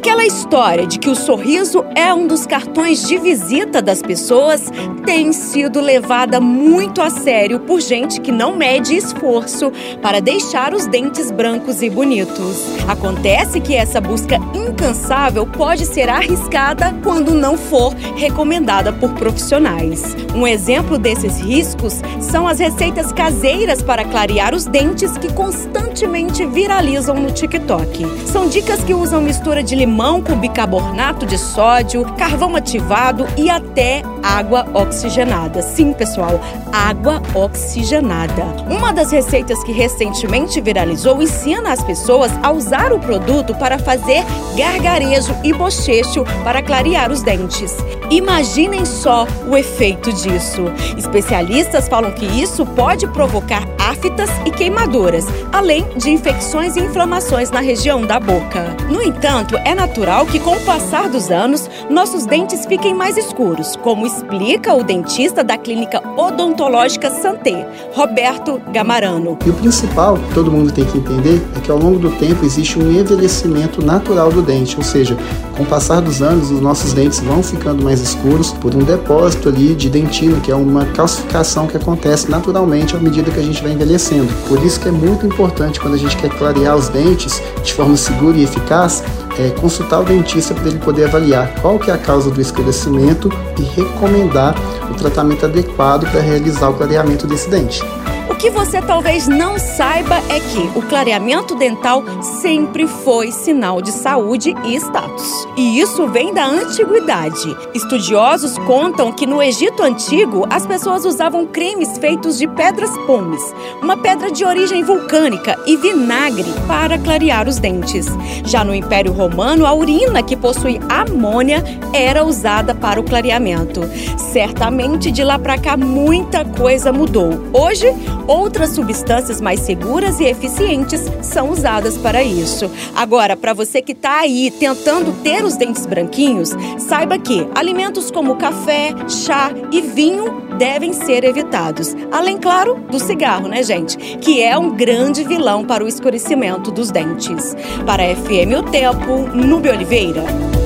Aquela história de que o sorriso é um dos cartões de visita das pessoas tem sido levada muito a sério por gente que não mede esforço para deixar os dentes brancos e bonitos. Acontece que essa busca incansável pode ser arriscada quando não for recomendada por profissionais. Um exemplo desses riscos são as receitas caseiras para clarear os dentes que constantemente viralizam no TikTok. São dicas que usam mistura de limão limão com bicarbonato de sódio, carvão ativado e até água oxigenada. Sim, pessoal, água oxigenada. Uma das receitas que recentemente viralizou ensina as pessoas a usar o produto para fazer gargarejo e bochecho para clarear os dentes. Imaginem só o efeito disso. Especialistas falam que isso pode provocar aftas e queimaduras, além de infecções e inflamações na região da boca. No entanto, é natural que com o passar dos anos, nossos dentes fiquem mais escuros, como explica o dentista da clínica odontológica Santé, Roberto Gamarano. E o principal que todo mundo tem que entender é que ao longo do tempo existe um envelhecimento natural do dente, ou seja, com o passar dos anos, os nossos dentes vão ficando mais escuros por um depósito ali de dentina, que é uma calcificação que acontece naturalmente à medida que a gente vai envelhecendo. Por isso que é muito importante quando a gente quer clarear os dentes de forma segura e eficaz, é, consultar o dentista para ele poder avaliar qual que é a causa do escurecimento e recomendar o tratamento adequado para realizar o clareamento desse dente. O que você talvez não saiba é que o clareamento dental sempre foi sinal de saúde e status. E isso vem da antiguidade. Estudiosos contam que no Egito antigo as pessoas usavam cremes feitos de pedras pomes, uma pedra de origem vulcânica, e vinagre para clarear os dentes. Já no Império Romano, a urina que possui amônia era usada para o clareamento. Certamente de lá para cá muita coisa mudou. Hoje, Outras substâncias mais seguras e eficientes são usadas para isso. Agora, para você que está aí tentando ter os dentes branquinhos, saiba que alimentos como café, chá e vinho devem ser evitados. Além, claro, do cigarro, né, gente? Que é um grande vilão para o escurecimento dos dentes. Para a FM O Tempo, Nube Oliveira.